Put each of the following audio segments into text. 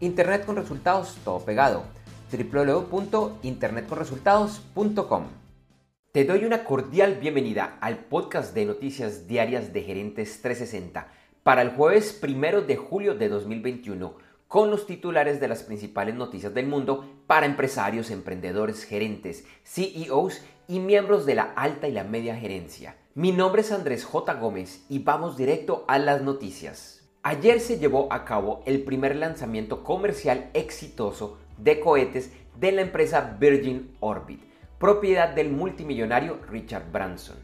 Internet con resultados, todo pegado. www.internetconresultados.com. Te doy una cordial bienvenida al podcast de noticias diarias de Gerentes 360 para el jueves primero de julio de 2021 con los titulares de las principales noticias del mundo para empresarios, emprendedores, gerentes, CEOs y miembros de la alta y la media gerencia. Mi nombre es Andrés J. Gómez y vamos directo a las noticias. Ayer se llevó a cabo el primer lanzamiento comercial exitoso de cohetes de la empresa Virgin Orbit, propiedad del multimillonario Richard Branson.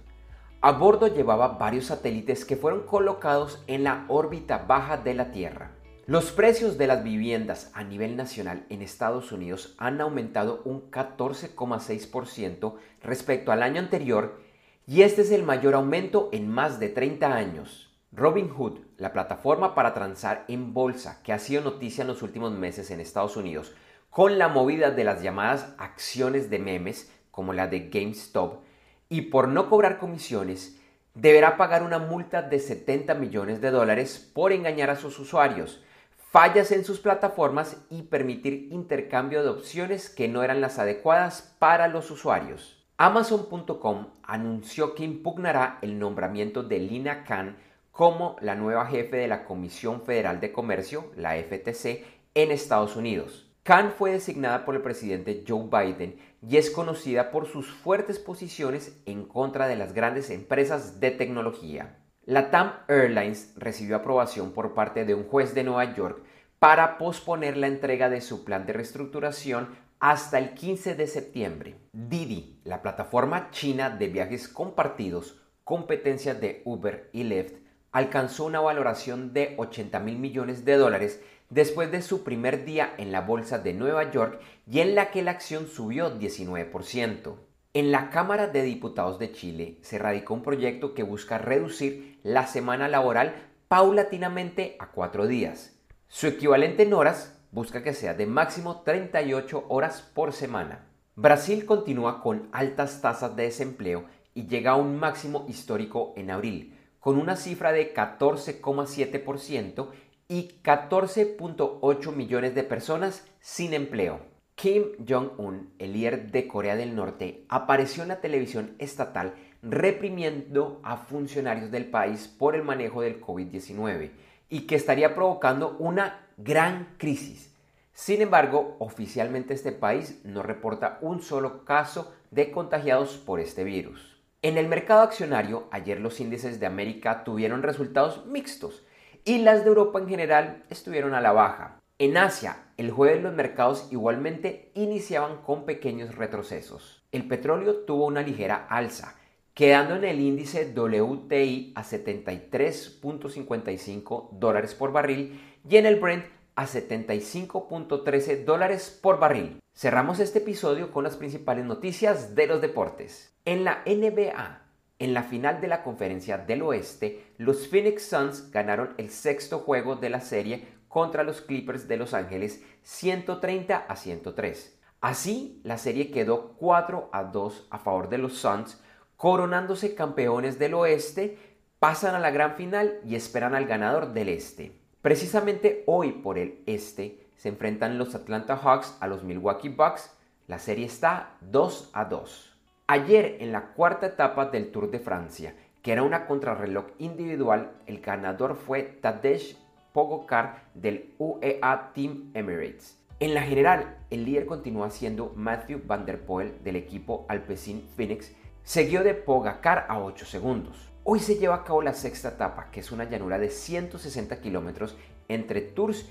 A bordo llevaba varios satélites que fueron colocados en la órbita baja de la Tierra. Los precios de las viviendas a nivel nacional en Estados Unidos han aumentado un 14,6% respecto al año anterior y este es el mayor aumento en más de 30 años. Robinhood, la plataforma para transar en bolsa que ha sido noticia en los últimos meses en Estados Unidos, con la movida de las llamadas acciones de memes, como la de GameStop, y por no cobrar comisiones, deberá pagar una multa de 70 millones de dólares por engañar a sus usuarios, fallas en sus plataformas y permitir intercambio de opciones que no eran las adecuadas para los usuarios. Amazon.com anunció que impugnará el nombramiento de Lina Khan como la nueva jefe de la Comisión Federal de Comercio, la FTC, en Estados Unidos. Khan fue designada por el presidente Joe Biden y es conocida por sus fuertes posiciones en contra de las grandes empresas de tecnología. La TAM Airlines recibió aprobación por parte de un juez de Nueva York para posponer la entrega de su plan de reestructuración hasta el 15 de septiembre. Didi, la plataforma china de viajes compartidos, competencia de Uber y Lyft, alcanzó una valoración de 80 mil millones de dólares después de su primer día en la bolsa de Nueva York y en la que la acción subió 19%. En la Cámara de Diputados de Chile se radicó un proyecto que busca reducir la semana laboral paulatinamente a cuatro días. Su equivalente en horas busca que sea de máximo 38 horas por semana. Brasil continúa con altas tasas de desempleo y llega a un máximo histórico en abril, con una cifra de 14,7% y 14.8 millones de personas sin empleo. Kim Jong-un, el líder de Corea del Norte, apareció en la televisión estatal reprimiendo a funcionarios del país por el manejo del COVID-19 y que estaría provocando una gran crisis. Sin embargo, oficialmente este país no reporta un solo caso de contagiados por este virus. En el mercado accionario, ayer los índices de América tuvieron resultados mixtos y las de Europa en general estuvieron a la baja. En Asia, el jueves los mercados igualmente iniciaban con pequeños retrocesos. El petróleo tuvo una ligera alza, quedando en el índice WTI a 73.55 dólares por barril y en el Brent a 75.13 dólares por barril. Cerramos este episodio con las principales noticias de los deportes. En la NBA, en la final de la Conferencia del Oeste, los Phoenix Suns ganaron el sexto juego de la serie contra los Clippers de Los Ángeles 130 a 103. Así, la serie quedó 4 a 2 a favor de los Suns, coronándose campeones del oeste, pasan a la gran final y esperan al ganador del este. Precisamente hoy por el este se enfrentan los Atlanta Hawks a los Milwaukee Bucks. La serie está 2 a 2. Ayer en la cuarta etapa del Tour de Francia, que era una contrarreloj individual, el ganador fue Tadej Pogacar del UEA Team Emirates. En la general, el líder continúa siendo Matthew Van Der Poel del equipo Alpecin Phoenix, seguido de Pogacar a 8 segundos. Hoy se lleva a cabo la sexta etapa, que es una llanura de 160 kilómetros entre Tours